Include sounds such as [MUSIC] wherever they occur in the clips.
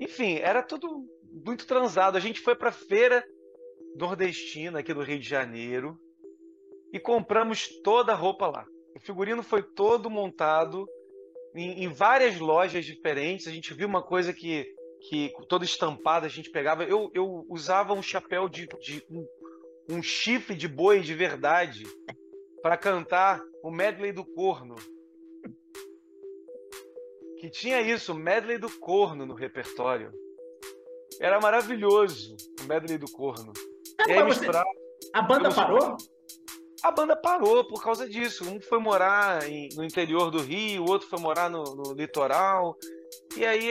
Enfim, era tudo muito transado. A gente foi para feira nordestina aqui do Rio de Janeiro e compramos toda a roupa lá. O figurino foi todo montado em, em várias lojas diferentes. A gente viu uma coisa que, que toda estampada a gente pegava. Eu, eu usava um chapéu de, de um, um chifre de boi de verdade para cantar o medley do corno. Que tinha isso, o medley do corno no repertório. Era maravilhoso o medley do corno. É, e aí, misturar... A banda parou? A banda parou por causa disso. Um foi morar em, no interior do Rio, o outro foi morar no, no, litoral. E aí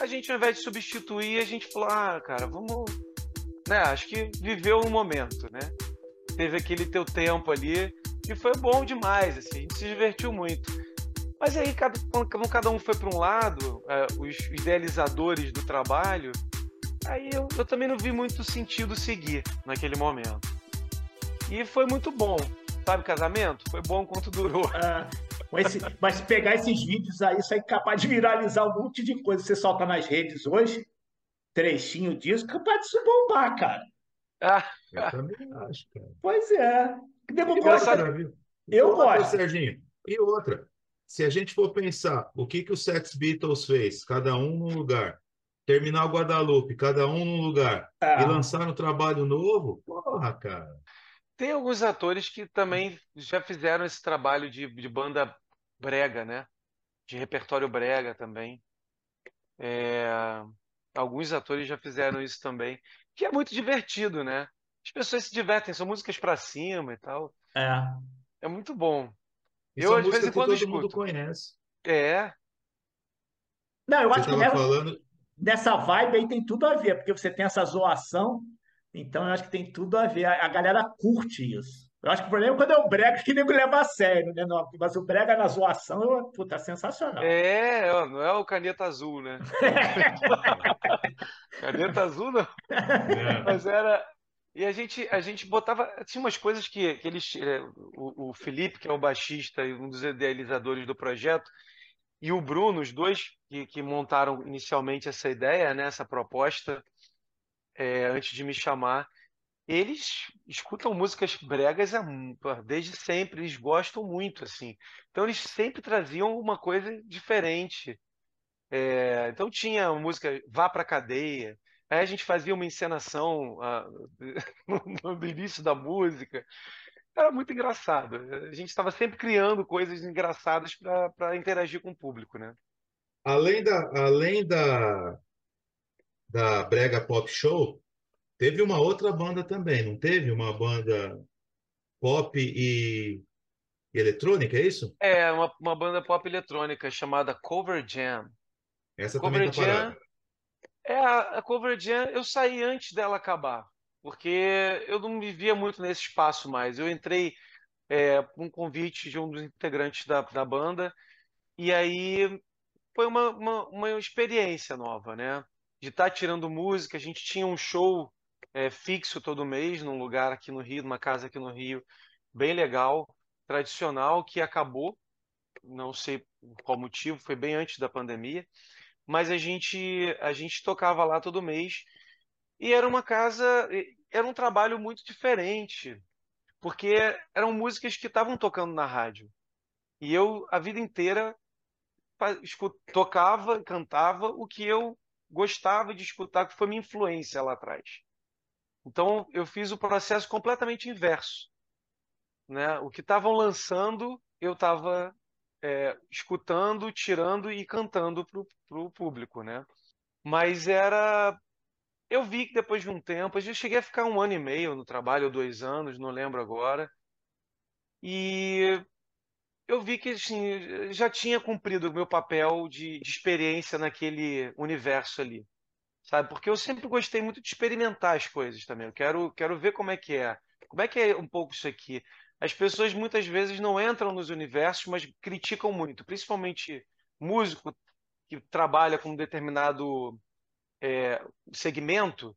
a gente, ao invés de substituir, a gente falou: ah, cara, vamos. Né, acho que viveu um momento, né? Teve aquele teu tempo ali e foi bom demais, assim, a gente se divertiu muito. Mas aí, cada, quando cada um foi para um lado, é, os idealizadores do trabalho, aí eu, eu também não vi muito sentido seguir naquele momento. E foi muito bom. Sabe, casamento? Foi bom enquanto durou. [LAUGHS] Ah, mas, mas pegar esses vídeos aí, isso aí é capaz de viralizar um monte de coisa. Você solta nas redes hoje, trechinho disso, capaz de se bombar, cara. Ah, eu também acho, cara. Pois é. Devo gosta, eu gosto. Serginho, e outra, se a gente for pensar o que, que o Sex Beatles fez, cada um num lugar, terminar o Guadalupe, cada um num lugar, ah. e lançar um trabalho novo, porra, cara. Tem alguns atores que também já fizeram esse trabalho de, de banda brega, né? De repertório brega também. É, alguns atores já fizeram isso também, que é muito divertido, né? As pessoas se divertem, são músicas para cima e tal. É. É muito bom. E eu, às vezes, quando todo escuto. mundo conhece. É. Não, eu você acho que nessa, falando... nessa vibe aí tem tudo a ver, porque você tem essa zoação então, eu acho que tem tudo a ver. A, galera curte isso. Eu acho que o problema é quando é o brega que nego leva a sério, né? Não, mas o brega na zoação, puta, sensacional. É, não é o caneta azul, né? [LAUGHS] [LAUGHS] caneta azul não. É. Mas era. E a gente, a gente botava. Tinha umas coisas que, que eles. É, o, o Felipe, que é o baixista e um dos idealizadores do projeto, e o Bruno, os dois que, que montaram inicialmente essa ideia, né, essa proposta, é, antes de me chamar, eles escutam músicas bregas desde sempre, eles gostam muito, assim. Então eles sempre traziam uma coisa diferente. É, então tinha a música Vá Pra Cadeia, aí a gente fazia uma encenação uh, [LAUGHS] no, no início da música. Era muito engraçado. A gente estava sempre criando coisas engraçadas para interagir com o público, né? Além da, além da, da Brega Pop Show, teve uma outra banda também, não teve? Uma banda pop e, e eletrônica, é isso? É, uma, uma banda pop eletrônica chamada Cover Jam. Essa Cover também tá Jam, É, a, a eu saí antes dela acabar, porque eu não vivia muito nesse espaço mais. Eu entrei é, um convite de um dos integrantes da, da banda, e aí foi uma, uma, uma experiência nova, né? de estar tá tirando música. A gente tinha um show é, fixo todo mês num lugar aqui no Rio, numa casa aqui no Rio, bem legal, tradicional, que acabou. Não sei qual motivo, foi bem antes da pandemia, mas a gente a gente tocava lá todo mês e era uma casa, era um trabalho muito diferente, porque eram músicas que estavam tocando na rádio. E eu a vida inteira tocava, cantava o que eu gostava de escutar, que foi minha influência lá atrás. Então, eu fiz o processo completamente inverso. Né? O que estavam lançando, eu estava é, escutando, tirando e cantando para o público. Né? Mas era. Eu vi que depois de um tempo, eu cheguei a ficar um ano e meio no trabalho, ou dois anos, não lembro agora. E eu vi que assim, já tinha cumprido o meu papel de, de, experiência naquele universo ali, sabe? Porque eu sempre gostei muito de experimentar as coisas também. Eu quero, quero ver como é que é. Como é que é um pouco isso aqui? As pessoas muitas vezes não entram nos universos, mas criticam muito, principalmente músico que trabalha com um determinado é, segmento.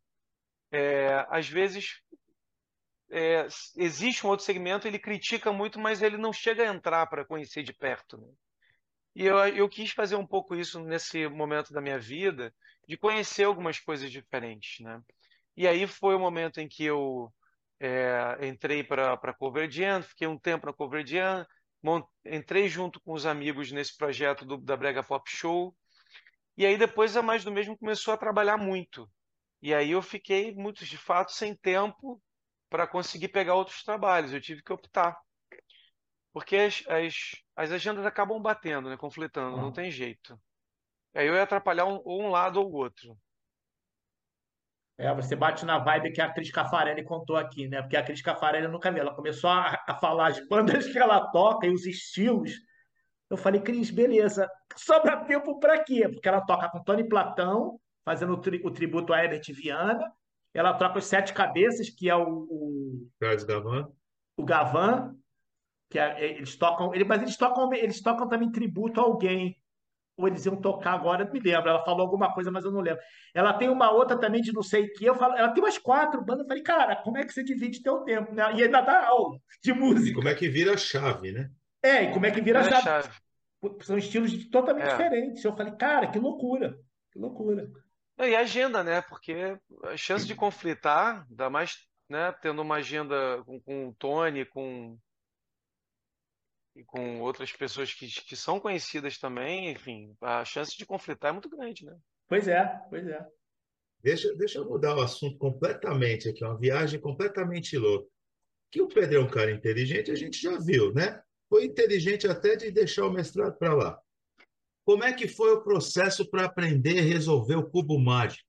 É, às vezes é, existe um outro segmento, ele critica muito, mas ele não chega a entrar para conhecer de perto. Né? E eu, eu quis fazer um pouco isso nesse momento da minha vida, de conhecer algumas coisas diferentes, né? E aí foi o momento em que eu é, entrei para a Converdian, fiquei um tempo na Converdian, entrei junto com os amigos nesse projeto do, da Brega Pop Show, e aí depois a Mais do Mesmo começou a trabalhar muito. E aí eu fiquei, muito de fato, sem tempo para conseguir pegar outros trabalhos. Eu tive que optar. Porque as, as, as agendas acabam batendo, né? conflitando, não tem jeito. Aí eu ia atrapalhar um, ou um lado ou o outro. É, você bate na vibe que a Cris Cafarelli contou aqui, né? Porque a Cris Cafarelli eu nunca vi. Ela começou a, a falar as bandas que ela toca e os estilos. Eu falei, Cris, beleza. Sobra tempo para quê? Porque ela toca com Tony Platão, fazendo o, tri, o tributo a Herbert Viana. Ela toca os Sete Cabeças, que é o. o Carlos Gavan. O Gavan, que é, eles tocam. Ele, mas eles tocam, eles tocam também tributo a alguém ou eles iam tocar agora, não me lembro. Ela falou alguma coisa, mas eu não lembro. Ela tem uma outra também de não sei o que. Eu falo, ela tem umas quatro bandas. Eu falei, cara, como é que você divide teu tempo? Né? E ainda dá aula de música. E como é que vira a chave, né? É, e como é que vira a chave. chave. São estilos totalmente é. diferentes. Eu falei, cara, que loucura. Que loucura. E a agenda, né? Porque a chance de conflitar, ainda mais né, tendo uma agenda com, com o Tony, com e com outras pessoas que, que são conhecidas também, enfim, a chance de conflitar é muito grande, né? Pois é, pois é. Deixa, deixa eu mudar o assunto completamente aqui, uma viagem completamente louca. Que o Pedro é um cara inteligente, a gente já viu, né? Foi inteligente até de deixar o mestrado para lá. Como é que foi o processo para aprender a resolver o cubo mágico?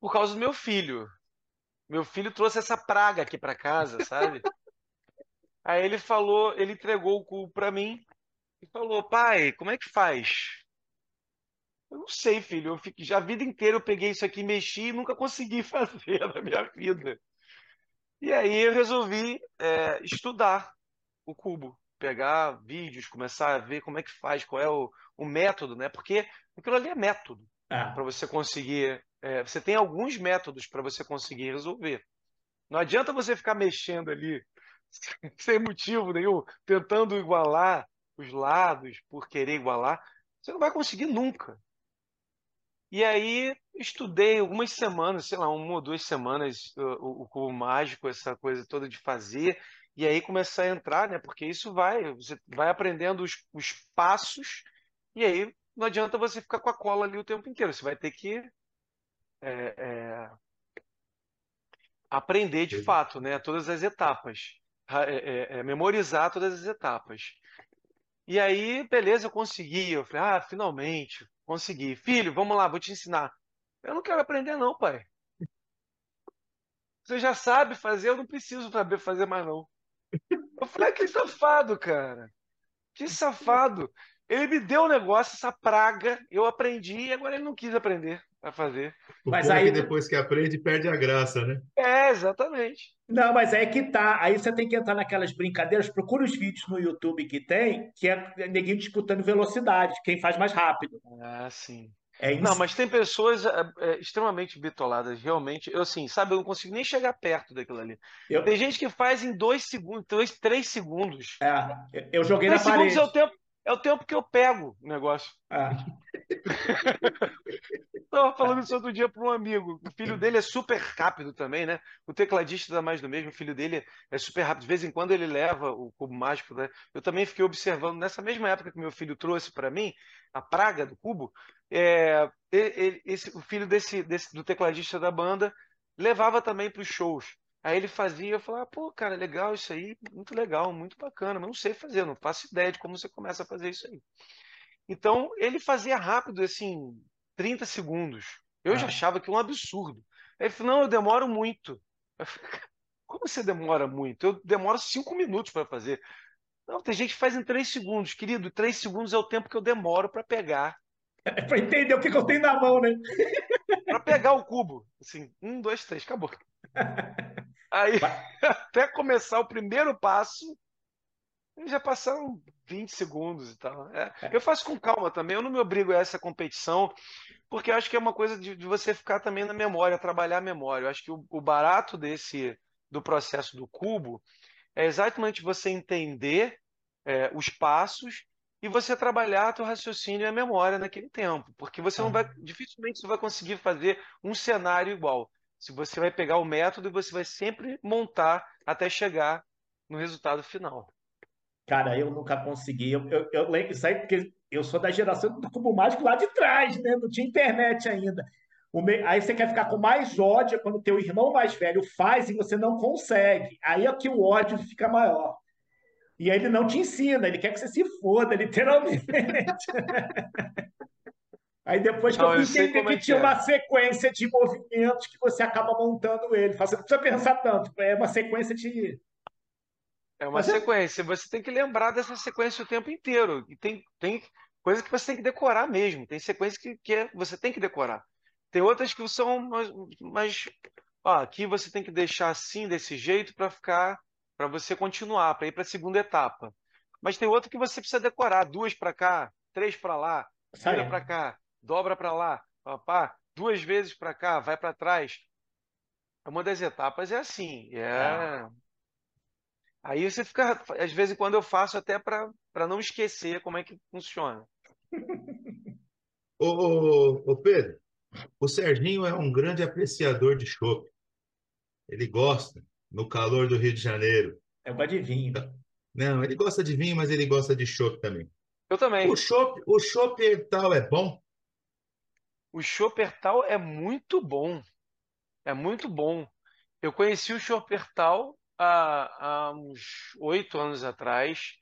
Por causa do meu filho. Meu filho trouxe essa praga aqui para casa, sabe? [LAUGHS] Aí ele falou, ele entregou o cubo para mim e falou: pai, como é que faz? Eu não sei, filho. Eu fico, já a vida inteira eu peguei isso aqui, mexi e nunca consegui [LAUGHS] fazer na minha vida. E aí eu resolvi é, estudar o cubo, pegar vídeos, começar a ver como é que faz, qual é o, o método, né? Porque aquilo ali é método é. para você conseguir. É, você tem alguns métodos para você conseguir resolver. Não adianta você ficar mexendo ali [LAUGHS] sem motivo nenhum, tentando igualar os lados por querer igualar, você não vai conseguir nunca. E aí estudei algumas semanas, sei lá, uma ou duas semanas o, o cubo mágico, essa coisa toda de fazer, e aí começar a entrar, né? Porque isso vai, você vai aprendendo os, os passos, e aí não adianta você ficar com a cola ali o tempo inteiro, você vai ter que é, é, aprender de fato, né? Todas as etapas. É, é, é, memorizar todas as etapas. E aí, beleza, eu consegui. Eu falei, ah, finalmente, consegui. Filho, vamos lá, vou te ensinar. Eu não quero aprender, não, pai. Você já sabe fazer, eu não preciso saber fazer mais, não. Eu falei, ah, que safado, cara. Que safado. Ele me deu o um negócio, essa praga, eu aprendi e agora ele não quis aprender a fazer. O mas aí depois que aprende, perde a graça, né? É, exatamente. Não, mas aí é que tá. Aí você tem que entrar naquelas brincadeiras, procura os vídeos no YouTube que tem, que é ninguém disputando velocidade, quem faz mais rápido. Ah, sim. É isso. Não, mas tem pessoas é, é, extremamente bitoladas, realmente. Eu, assim, sabe, eu não consigo nem chegar perto daquilo ali. Eu... Tem gente que faz em dois segundos, dois, três segundos. É, eu joguei três na parede. segundos é o tempo é o tempo que eu pego o negócio. Ah. [LAUGHS] Estava falando isso outro dia para um amigo. O filho dele é super rápido também, né? O tecladista dá mais do mesmo. O filho dele é super rápido. De vez em quando ele leva o cubo mágico. Né? Eu também fiquei observando, nessa mesma época que meu filho trouxe para mim, a praga do cubo, é, ele, esse, o filho desse, desse, do tecladista da banda levava também para os shows. Aí ele fazia, eu falava, pô, cara, legal isso aí, muito legal, muito bacana, mas não sei fazer, não faço ideia de como você começa a fazer isso aí. Então, ele fazia rápido, assim, 30 segundos. Eu ah. já achava que um absurdo. Aí ele falou, não, eu demoro muito. Eu falei, como você demora muito? Eu demoro cinco minutos para fazer. Não, tem gente que faz em três segundos. Querido, três segundos é o tempo que eu demoro para pegar. [LAUGHS] É para entender o que, que eu tenho na mão, né? [LAUGHS] para pegar o cubo. Assim, um, dois, três, acabou. [LAUGHS] Aí, [LAUGHS] até começar o primeiro passo, já passaram 20 segundos e tal. É, é, eu faço com calma também, eu não me obrigo a essa competição, porque acho que é uma coisa de, de você ficar também na memória, trabalhar a memória. Eu acho que o, o, barato desse do processo do cubo é exatamente você entender é, os passos e e você trabalhar teu raciocínio e a memória naquele tempo, porque você não vai, dificilmente você vai conseguir fazer um cenário igual. Se você vai pegar o método e você vai sempre montar até chegar no resultado final. Cara, eu nunca consegui. Eu, eu, eu lembro isso aí porque eu sou da geração do cubo mágico lá de trás, né? Não tinha internet ainda. Aí você quer ficar com mais ódio quando teu irmão mais velho faz e você não consegue. Aí é que o ódio fica maior. E aí ele não te ensina, ele quer que você se foda, literalmente. [LAUGHS] aí depois que não, eu fui entender que é tinha é. uma sequência de movimentos que você acaba montando ele. Você não precisa pensar tanto, é uma sequência de. É uma é sequência. É... Você tem que lembrar dessa sequência o tempo inteiro. E tem, tem coisa que você tem que decorar mesmo. Tem sequência que, que é, você tem que decorar. Tem outras que são mais. mais ó, aqui você tem que deixar assim, desse jeito, para ficar para você continuar, para ir para a segunda etapa. Mas tem outro que você precisa decorar, duas para cá, três para lá, vira para cá, dobra para lá, papá, duas vezes para cá, vai para trás. Uma das etapas é assim, é... Ah. Aí você fica, às vezes, quando eu faço, até para não esquecer como é que funciona. [LAUGHS] ô, ô, ô, Pedro, o Serginho é um grande apreciador de chopp. Ele gosta no calor do Rio de Janeiro. É gosto de vinho. Não, ele gosta de vinho, mas ele gosta de chopp também. Eu também. O chopp, o chopp tal é bom? O Chopertal é muito bom. É muito bom. Eu conheci o Chopertal há, há uns oito anos atrás.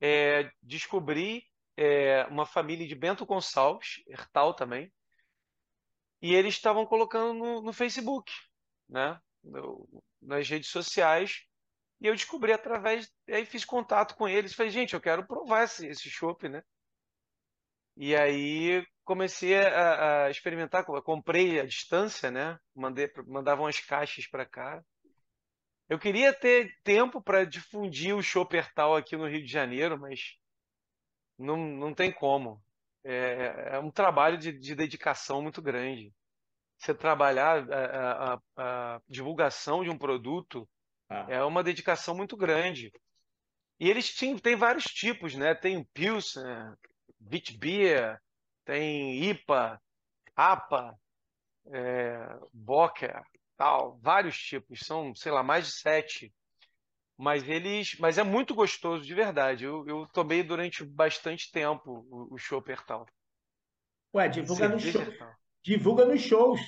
É, descobri é, uma família de Bento Gonçalves, Hertal também, e eles estavam colocando no, no Facebook, né? nas redes sociais. E eu descobri através. Aí fiz contato com eles. Falei, gente, eu quero provar esse, esse né? E aí comecei a, a experimentar. Comprei a distância, né? Mandei, mandavam as caixas para cá. Eu queria ter tempo para difundir o Shoppertal aqui no Rio de Janeiro, mas não, não tem como. É, é um trabalho de, de dedicação muito grande você trabalhar a, a, a divulgação de um produto ah. é uma dedicação muito grande. E eles tinham, tem vários tipos, né? Tem Pilsen, Witbier, tem IPA, APA, é, Bocker, tal, vários tipos. São, sei lá, mais de sete. Mas eles, mas é muito gostoso de verdade. Eu, eu tomei durante bastante tempo o, o Chopper tal. Ué, divulga no show divulga nos shows.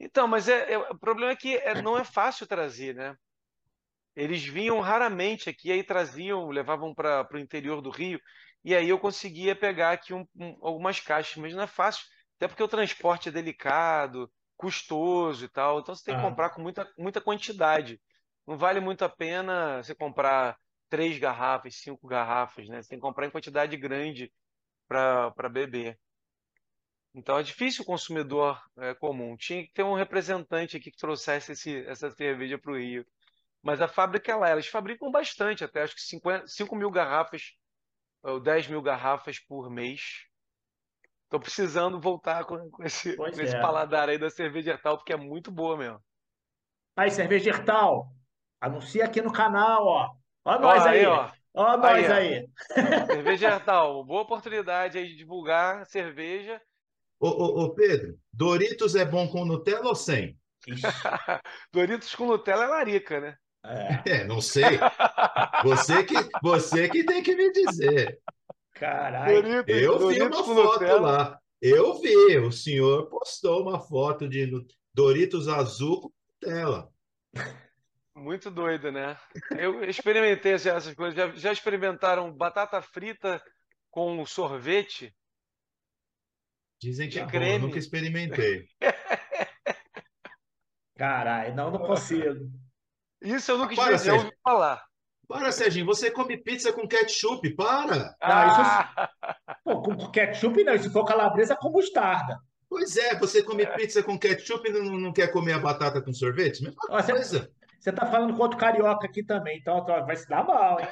Então, mas é, é o problema é que é, não é fácil trazer, né? Eles vinham raramente aqui, aí traziam, levavam para o interior do Rio, e aí eu conseguia pegar aqui um, um, algumas caixas, mas não é fácil, até porque o transporte é delicado, custoso e tal, então você tem que ah. comprar com muita, muita quantidade. Não vale muito a pena você comprar três garrafas, cinco garrafas, né? Você tem que comprar em quantidade grande para beber. Então é difícil o consumidor é, comum. Tinha que ter um representante aqui que trouxesse esse, essa cerveja para o Rio. Mas a fábrica é lá, elas fabricam bastante, até acho que 50, 5 mil garrafas ou 10 mil garrafas por mês. Estou precisando voltar com, com esse, com esse é. paladar aí da cerveja Hertal, porque é muito boa mesmo. Aí, cerveja Hertal, anuncia aqui no canal, ó. Ó nós ó, aí, aí, ó. Ó nós aí. aí. Cerveja Hertal, boa oportunidade aí de divulgar cerveja Ô, ô, ô, Pedro, Doritos é bom com Nutella ou sem? [LAUGHS] Doritos com Nutella é larica, né? É. é, não sei. Você que, você que tem que me dizer. Caralho. Eu vi uma foto Nutella. lá. Eu vi. O senhor postou uma foto de Doritos azul com Nutella. Muito doido, né? Eu experimentei essas coisas. Já, já experimentaram batata frita com sorvete? Dizem que é bom, eu nunca experimentei. [LAUGHS] Caralho, não, não consigo. Isso eu nunca experimentei, ouvi falar. Para, Serginho, você come pizza com ketchup, para! Não, ah! isso... Pô, com ketchup não, se for calabresa, com mostarda. Pois é, você come pizza com ketchup e não, não quer comer a batata com sorvete? Mesma Você, coisa. Você tá falando com outro carioca aqui também, então vai se dar mal, hein?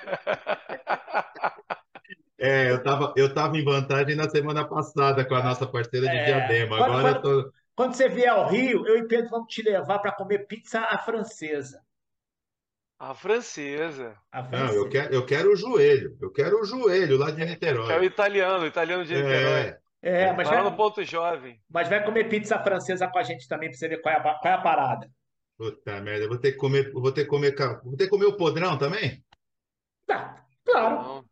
É, eu estava eu tava em vantagem na semana passada com a nossa parceira de é, Diadema. Quando, Agora quando, eu tô... quando você vier ao Rio, eu e Pedro vamos te levar para comer pizza à francesa. A francesa. A francesa. Não, eu quero, eu quero o joelho. Eu quero o joelho lá de Niterói. É o italiano, o italiano de Niterói. É, é mas vai no ponto jovem. Mas vai comer pizza francesa com a gente também para você ver qual é, a, qual é a parada. Puta merda, eu vou ter que comer, vou ter que comer, vou ter que comer o podrão também? Tá, claro. Não.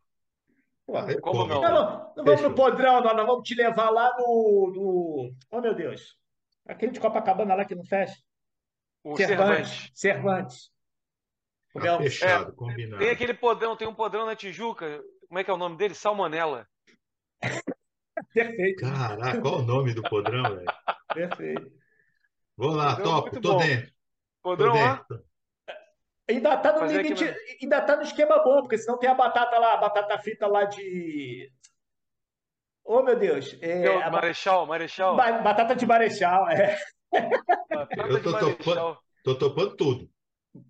Ué, Como não? Não, não, não vamos no podrão, não, nós vamos te levar lá no, no. Oh, meu Deus. Aquele de Copacabana lá que não fecha. O Cervantes. Cervantes. Tá fechado, é, combinado. Tem aquele podrão, tem um podrão na Tijuca. Como é que é o nome dele? Salmonella. [LAUGHS] Perfeito. Caraca, qual o nome do podrão, velho? [LAUGHS] Perfeito. Vamos lá, podrão top, tô bom. dentro. Podrão, ó. Ainda tá no limite, ainda tá no esquema bom, porque senão tem a batata lá, a batata frita lá de. Oh, meu Deus. É, a... Marechal, Marechal. Batata de Marechal, é. Batata Eu tô, topando, tô topando tudo.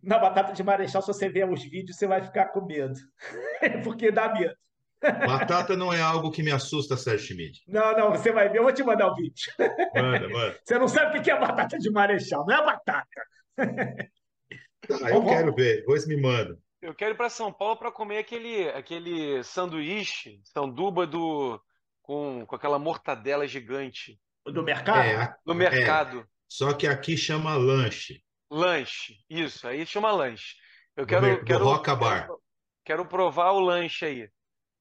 Na batata de Marechal, se você ver os vídeos, você vai ficar com medo. [LAUGHS] porque dá medo. Batata não é algo que me assusta, Sérgio Schmidt. Não, não, você vai ver, eu vou te mandar o vídeo. Manda, manda. Você não sabe o que é batata de Marechal, não é batata. Ah, eu quero ver, depois me manda. Eu quero ir para São Paulo para comer aquele, aquele sanduíche, sanduba do, com, com aquela mortadela gigante. Do mercado? É, do mercado. É, só que aqui chama lanche. Lanche, isso, aí chama lanche. Eu quero. Do, quero, Roca Bar. Quero, quero, provar o lanche aí.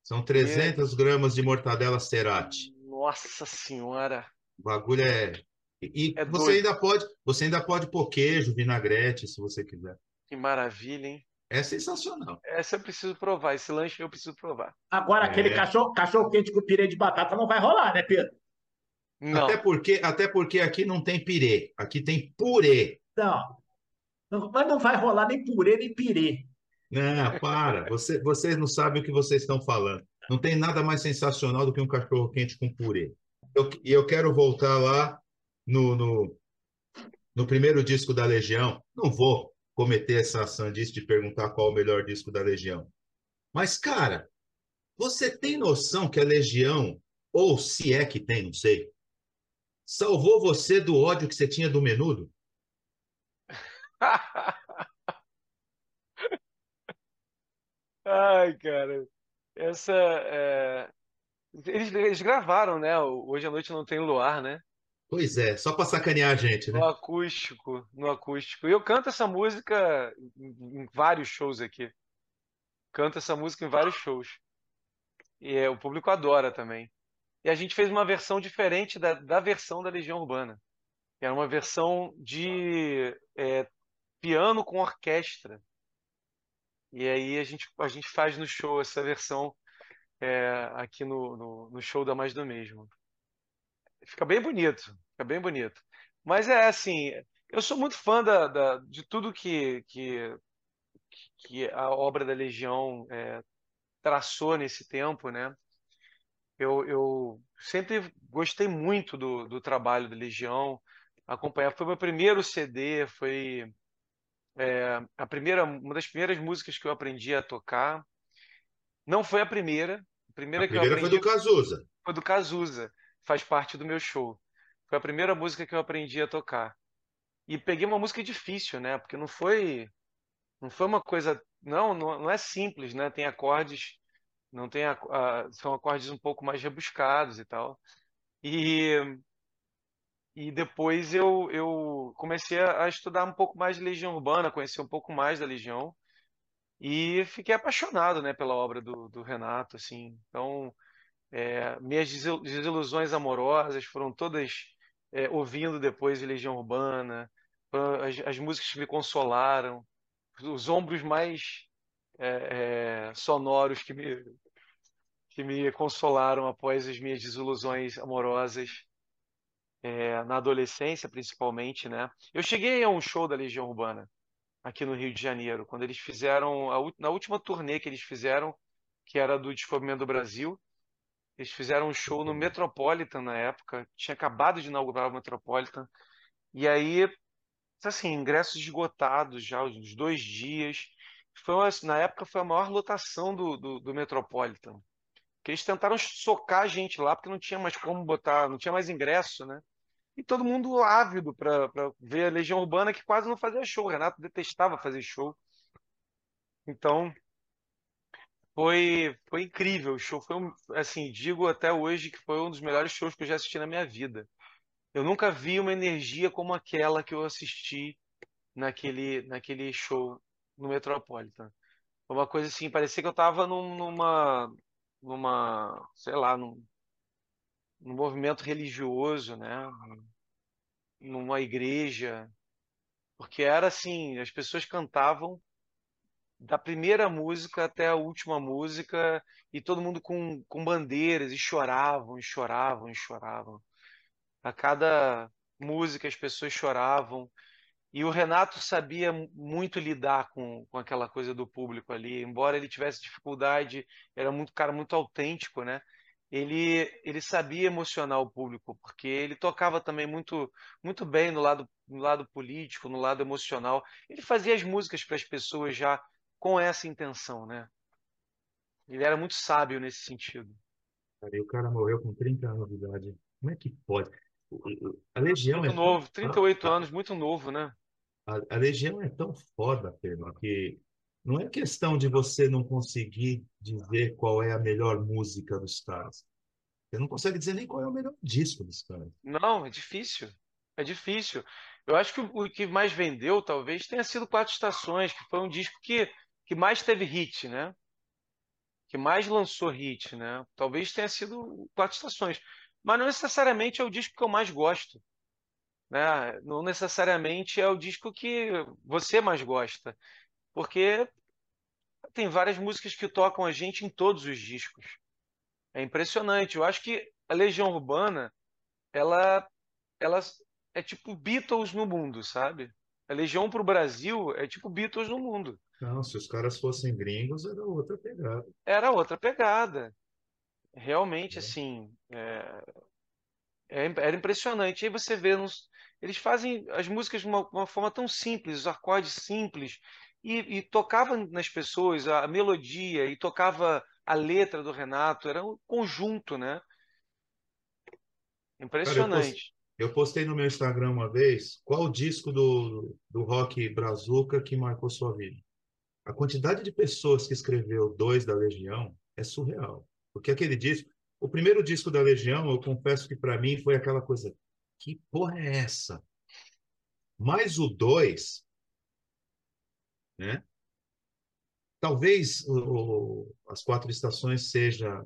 São 300 e... gramas de mortadela cerati. Nossa Senhora! O bagulho é e é você ainda pode, você ainda pode pôr queijo, vinagrete, se você quiser. Que maravilha, hein? É sensacional. Essa eu preciso provar, esse lanche eu preciso provar. Agora, é. aquele cachorro, cachorro quente com pirê de batata não vai rolar, né, Pedro? Não. Até porque, até porque aqui não tem pirê, aqui tem purê. Não. Mas não vai rolar nem purê, nem pirê. Não, para. Você, vocês não sabem o que vocês estão falando. Não tem nada mais sensacional do que um cachorro quente com purê. E eu, eu quero voltar lá no, no, no primeiro disco da Legião. Não vou cometer essa sandice de perguntar qual o melhor disco da Legião. Mas, cara, você tem noção que a Legião, ou se é que tem, não sei, salvou você do ódio que você tinha do menudo? [LAUGHS] Ai, cara, essa. É... Eles, eles, gravaram, né? Hoje à noite não tem luar, né? Pois é, só para sacanear a gente, né? No acústico, no acústico. E eu canto essa música em vários shows aqui. Canto essa música em vários shows. E é, o público adora também. E a gente fez uma versão diferente da, da versão da Legião Urbana. Era uma versão de é, piano com orquestra. E aí a gente, a gente faz no show essa versão é, aqui no, no, no show da Mais do Mesmo. Fica bem bonito, fica bem bonito. Mas é assim, eu sou muito fã da, da de tudo que, que, que a obra da Legião é, traçou nesse tempo, né? Eu, eu sempre gostei muito do, do trabalho da Legião, acompanhar. Foi meu primeiro CD, foi é, a primeira, uma das primeiras músicas que eu aprendi a tocar. Não foi a primeira. A primeira, a primeira foi do Cazuza. Foi do Cazuza faz parte do meu show. Foi a primeira música que eu aprendi a tocar. E peguei uma música difícil, né? Porque não foi não foi uma coisa, não, não, não é simples, né? Tem acordes, não tem a, a, são acordes um pouco mais rebuscados e tal. E e depois eu, eu comecei a estudar um pouco mais de Legião Urbana, conhecer um pouco mais da Legião e fiquei apaixonado, né, pela obra do, do Renato, assim. Então, é, minhas desilusões amorosas foram todas é, ouvindo depois de Legião Urbana, as, as, músicas que me consolaram, os ombros mais é, é, sonoros que me, que me consolaram após as minhas desilusões amorosas. É, na adolescência, principalmente, né? Eu cheguei a um show da Legião Urbana aqui no Rio de Janeiro, quando eles fizeram a, na última turnê que eles fizeram, que era do Descobrimento do Brasil, eles fizeram um show no Metropolitan na época, tinha acabado de inaugurar o Metropolitan, e aí, assim, ingressos esgotados já, os dois dias. Foi uma, na época foi a maior lotação do, do, do Metropolitan. Que eles tentaram socar a gente lá, porque não tinha mais como botar, não tinha mais ingresso, né? E todo mundo ávido para ver a Legião Urbana, que quase não fazia show. O Renato detestava fazer show. Então, foi, foi incrível. O show foi, um, assim, digo até hoje que foi um dos melhores shows que eu já assisti na minha vida. Eu nunca vi uma energia como aquela que eu assisti naquele, naquele show no Metropolitan. Foi uma coisa assim, parecia que eu estava num, numa, numa, sei lá, num, num movimento religioso, né? Numa igreja. Porque era assim, as pessoas cantavam da primeira música até a última música e todo mundo com, com bandeiras e choravam, e choravam, e choravam. A cada música as pessoas choravam. E o Renato sabia muito lidar com, com aquela coisa do público ali, embora ele tivesse dificuldade, era muito cara muito autêntico, né? Ele, ele sabia emocionar o público, porque ele tocava também muito muito bem no lado no lado político, no lado emocional. Ele fazia as músicas para as pessoas já com essa intenção, né? Ele era muito sábio nesse sentido. E o cara morreu com 30 anos de idade. Como é que pode? A Legião muito é novo, tão... 38 anos, muito novo, né? A, a Legião é tão foda, Pedro, que não é questão de você não conseguir dizer qual é a melhor música dos caras. Você não consegue dizer nem qual é o melhor disco dos caras. Não, é difícil. É difícil. Eu acho que o que mais vendeu, talvez, tenha sido Quatro Estações, que foi um disco que que mais teve hit, né? Que mais lançou hit, né? Talvez tenha sido Quatro Estações, mas não necessariamente é o disco que eu mais gosto, né? Não necessariamente é o disco que você mais gosta, porque tem várias músicas que tocam a gente em todos os discos. É impressionante. Eu acho que a Legião Urbana, ela, ela é tipo Beatles no mundo, sabe? A Legião para o Brasil é tipo Beatles no mundo. Não, se os caras fossem gringos, era outra pegada. Era outra pegada. Realmente, é. assim, é... É, era impressionante. Aí você vê, nos... eles fazem as músicas de uma, uma, forma tão simples, os acordes simples, e, e tocava nas pessoas a, melodia, e tocava a letra do Renato, era um conjunto, né? Impressionante. Cara, eu, postei, eu postei no meu Instagram uma vez qual o disco do, do rock brazuca que marcou sua vida. A quantidade de pessoas que escreveu dois da Legião é surreal. Porque aquele disco, o primeiro disco da Legião, eu confesso que para mim foi aquela coisa, que porra é essa? Mas o dois, né? Talvez o, as quatro estações seja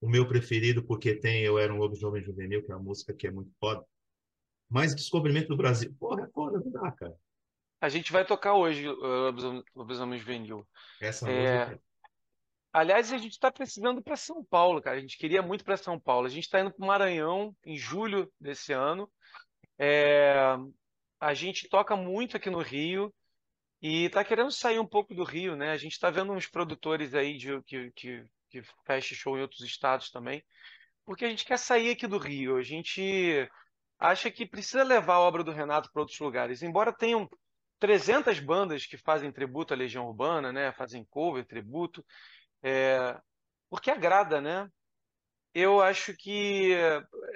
o meu preferido porque tem Eu Era um Lobo Jovem Juvenil, que é uma música que é muito foda. Mas Descobrimento do Brasil, porra, é foda, não dá, cara. A gente vai tocar hoje o Lobisomem Juvenil. Essa é... música. Aliás, a gente está precisando para São Paulo, cara. A gente queria muito para São Paulo. A gente está indo para o Maranhão em julho desse ano. É... A gente toca muito aqui no Rio e está querendo sair um pouco do Rio, né? A gente está vendo uns produtores aí de, que, que, que fecham show em outros estados também, porque a gente quer sair aqui do Rio. A gente acha que precisa levar a obra do Renato para outros lugares. Embora tenham 300 bandas que fazem tributo à Legião Urbana, né? Fazem cover, tributo, é... porque agrada, né? Eu acho que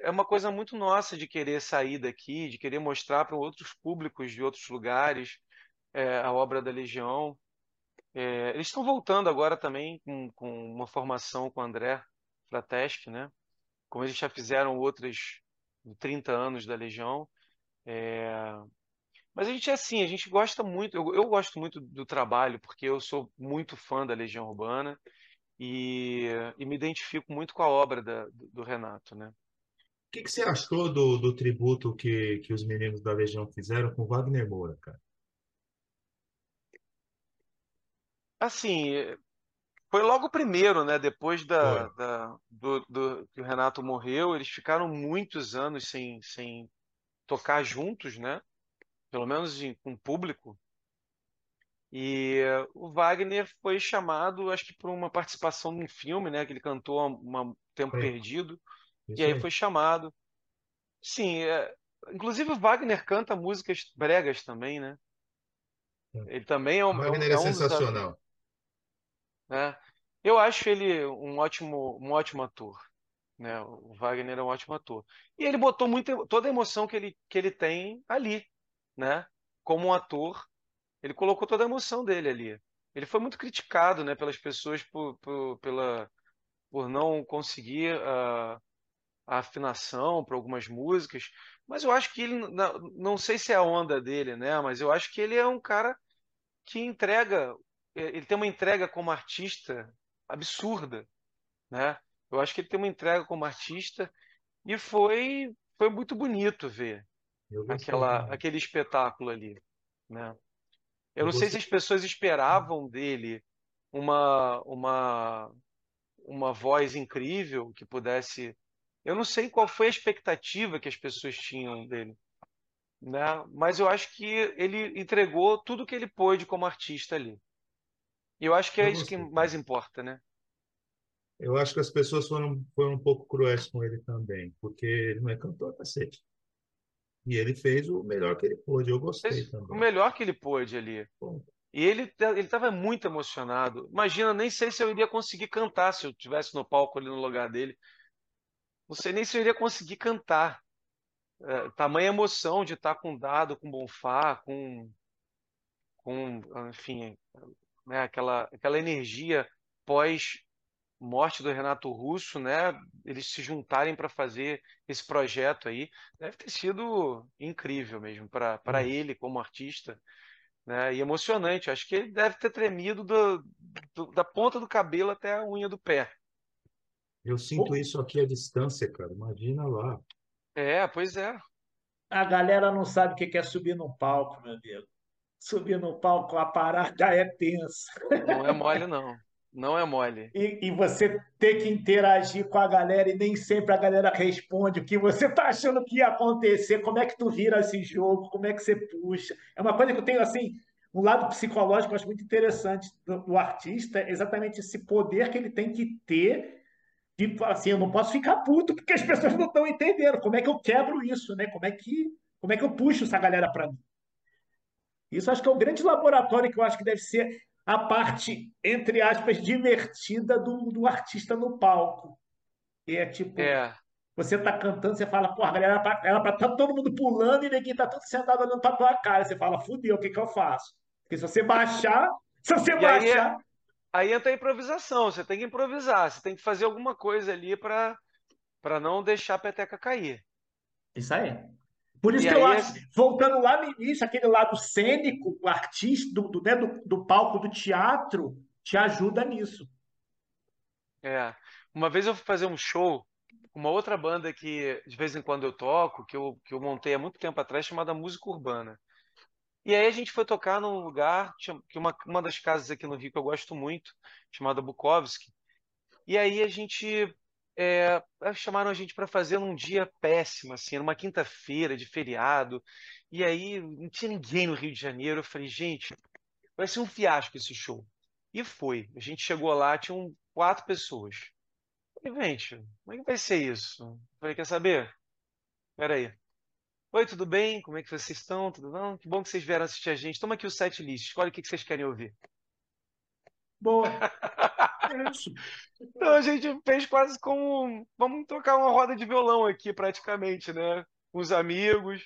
é uma coisa muito nossa de querer sair daqui, de querer mostrar para outros públicos de outros lugares é, a obra da Legião. É, eles estão voltando agora também com, com, uma formação com André Frateschi, né? Como eles já fizeram outras 30 anos da Legião. É, mas a gente é assim, a gente gosta muito, eu, eu gosto muito do trabalho, porque eu sou muito fã da Legião Urbana e, e me identifico muito com a obra da, do, do, Renato, né? O que, que você achou do, do tributo que, que os meninos da Legião fizeram com Wagner Moura, cara? Assim, foi logo o primeiro, né? Depois da, da do, do, que o Renato morreu, eles ficaram muitos anos sem, sem tocar juntos, né? pelo menos com público. E o Wagner foi chamado, acho que por uma participação num filme, né, que ele cantou um Tempo Perdido, Isso e aí, aí foi chamado. Sim, é... inclusive o Wagner canta músicas bregas também, né? É. Ele também é um. O Wagner é, um, é sensacional. Né? Eu acho ele um ótimo, um ótimo ator. Né? O Wagner é um ótimo ator. E ele botou muito, toda a emoção que ele, que ele tem ali né? Como um ator, ele colocou toda a emoção dele ali. ele foi muito criticado, né, pelas pessoas por, por, pela, por não conseguir a, a afinação para algumas músicas, mas eu acho que ele, não sei se é a onda dele, né, mas eu acho que ele é um cara que entrega, ele tem uma entrega como artista absurda, né? Eu acho que ele tem uma entrega como artista e foi foi muito bonito ver aquela aquele espetáculo ali, né? Eu não sei se as pessoas esperavam dele uma uma uma voz incrível que pudesse. Eu não sei qual foi a expectativa que as pessoas tinham dele, né? Mas eu acho que ele entregou tudo que ele pôde como artista ali. E eu acho que é isso que mais importa, né? Eu acho que as pessoas foram, foram um pouco cruéis com ele também, porque ele não é cantor, cacete. E ele fez o melhor que ele pôde, eu gostei fez também. O melhor que ele pôde ali. Bom. E ele ele estava muito emocionado. Imagina, nem sei se eu iria conseguir cantar se eu estivesse no palco ali no lugar dele. Não sei nem se eu iria conseguir cantar. É, tamanha emoção de estar com Dado, com Bonfá, com, com enfim, né, aquela, aquela energia pós morte do Renato Russo, né? Eles se juntarem para fazer esse projeto aí, deve ter sido incrível mesmo para para hum. ele como artista, né? E emocionante. Acho que ele deve ter tremido do, do, da ponta do cabelo até a unha do pé. Eu sinto isso aqui à distância, cara. Imagina lá. É, pois é. A galera não sabe o que é subir no palco, meu amigo. Subir no palco, a parada é tensa. Não é mole, não. Não é mole. E, e, você ter que interagir com a galera e nem sempre a galera responde o que você está achando que ia acontecer, como é que tu vira esse jogo, como é que você puxa. É uma coisa que eu tenho assim, um lado psicológico que eu acho muito interessante do, do artista, é exatamente esse poder que ele tem que ter de assim, eu não posso ficar puto porque as pessoas não estão entendendo. Como é que eu quebro isso, né? Como é que, como é que eu puxo essa galera para mim? Isso acho que é o grande laboratório que eu acho que deve ser a parte, entre aspas, divertida do, do artista no palco. E é tipo, é. você tá cantando, você fala, porra, galera, era pra estar tá todo mundo pulando e ninguém tá todo sentado olhando pra tua cara. Você fala, fudeu, o que que eu faço? Porque se você baixar, se você e baixar. Aí, aí entra a improvisação, você tem que improvisar, você tem que fazer alguma coisa ali para não deixar a peteca cair. Isso aí. Por isso e que eu acho, voltando lá no início, aquele lado cênico, o artista do, do, né, do, do, palco do teatro, te ajuda nisso. É. Uma vez eu fui fazer um show com uma outra banda que de vez em quando eu toco, que eu, que eu montei há muito tempo atrás, chamada Música Urbana. E aí a gente foi tocar num lugar, que uma, uma das casas aqui no Rio que eu gosto muito, chamada Bukowski. E aí a gente é, chamaram a gente para fazer num dia péssimo, assim, numa quinta-feira de feriado, e aí não tinha ninguém no Rio de Janeiro. Eu falei, gente, vai ser um fiasco esse show. E foi. A gente chegou lá, tinham quatro pessoas. Eu falei, gente, como é que vai ser isso? Eu falei, quer saber? Peraí. Oi, tudo bem? Como é que vocês estão? Tudo bom? Que bom que vocês vieram assistir a gente. Toma aqui o set list. Escolhe o que vocês querem ouvir. Boa. [LAUGHS] Então a gente fez quase como. Vamos tocar uma roda de violão aqui, praticamente, né? Com os amigos.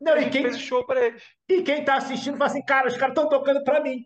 Não, e quem, fez o show para eles. E quem tá assistindo fala assim, cara, os caras estão tocando para mim.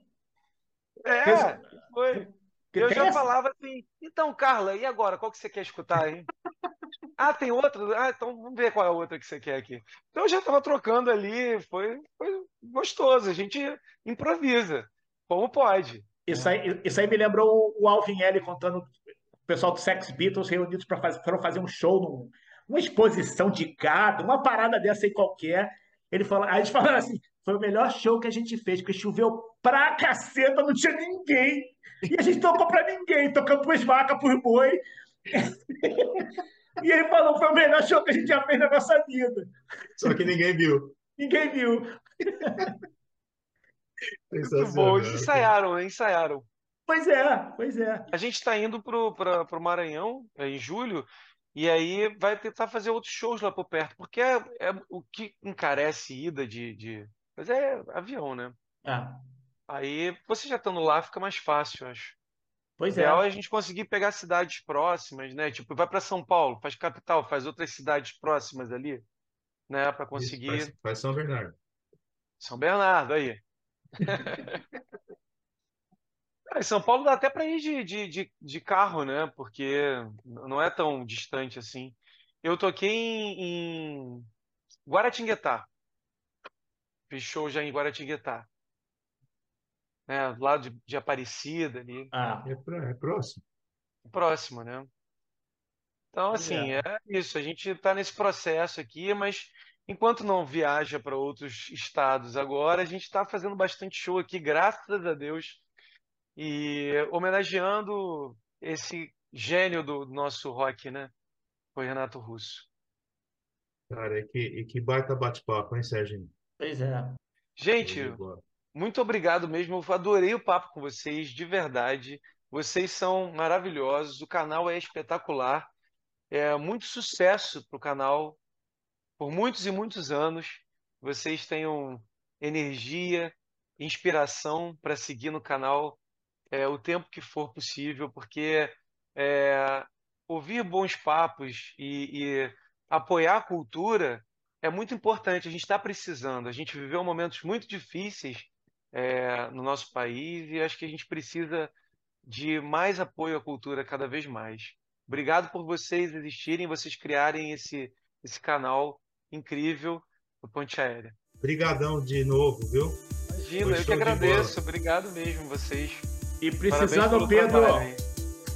É, foi. Eu já essa? falava assim, então, Carla, e agora? Qual que você quer escutar, hein? [LAUGHS] ah, tem outra? Ah, então vamos ver qual é a outra que você quer aqui. Então eu já estava trocando ali, foi, foi gostoso. A gente improvisa, como pode. Isso aí, isso aí me lembrou o Alvin L contando o pessoal do Sex Beatles reunidos para fazer, fazer um show, num, uma exposição de gado, uma parada dessa aí qualquer. Ele falou, aí eles falaram assim: foi o melhor show que a gente fez, porque choveu pra caceta, não tinha ninguém. E a gente tocou pra ninguém, tocamos pros vacas, pros boi. [LAUGHS] e ele falou: foi o melhor show que a gente já fez na nossa vida. Só que ninguém viu. Ninguém viu. [LAUGHS] Muito bom. Eles ensaiaram, ensaiaram. Pois é, pois é. A gente está indo para o Maranhão é, em julho e aí vai tentar fazer outros shows lá por perto, porque é, é o que encarece ida de, de. Mas é avião, né? É. Aí você já estando lá fica mais fácil, acho. Pois o ideal é. é a gente conseguir pegar cidades próximas, né? Tipo, vai para São Paulo, faz capital, faz outras cidades próximas ali, né? Para conseguir. Isso, faz, faz São Bernardo. São Bernardo, aí. [LAUGHS] Em São Paulo dá até para ir de, de, de, de, carro, né? Porque não é tão distante assim. Eu toquei em, em Guaratinguetá. Fiz show já em Guaratinguetá. Né? Do lado de, de Aparecida ali. Ah, é, é próximo. Próximo, né? Então, assim, é, é isso. A gente está nesse processo aqui, mas enquanto não viaja para outros estados agora, a gente está fazendo bastante show aqui, graças a Deus, e homenageando esse gênio do nosso rock, né? Foi Renato Russo. Cara, e que, e que baita bate-papo, hein, Sérgio? Pois é. Gente, muito obrigado mesmo. Eu adorei o papo com vocês, de verdade. Vocês são maravilhosos. O canal é espetacular. É muito sucesso para o canal por muitos e muitos anos. Vocês tenham energia, inspiração para seguir no canal é, o tempo que for possível, porque é, ouvir bons papos e, e apoiar a cultura é muito importante. A gente está precisando. A gente viveu momentos muito difíceis é, no nosso país e acho que a gente precisa de mais apoio à cultura cada vez mais. Obrigado por vocês existirem, vocês criarem esse, esse canal incrível do Ponte Aérea. Obrigadão de novo, viu? Imagina, eu que agradeço. Obrigado mesmo vocês. E precisando, Pedro,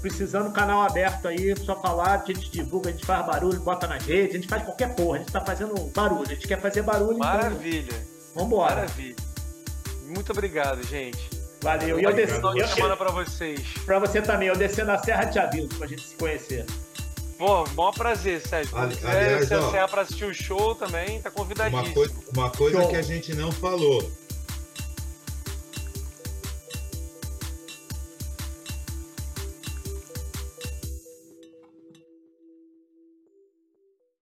precisando canal aberto aí, só falar, a gente divulga, a gente faz barulho, bota nas redes, a gente faz qualquer porra, a gente tá fazendo barulho, a gente quer fazer barulho. Então Maravilha. Então... Vambora. Maravilha. Muito obrigado, gente. Valeu. E eu desci. Eu semana para vocês. Para você também. Eu descer na Serra de Aviso pra gente se conhecer. Pô, bom prazer, Sérgio. Ali, aliás, se você para assistir o show também, tá convidadíssimo. Uma coisa, uma coisa que a gente não falou.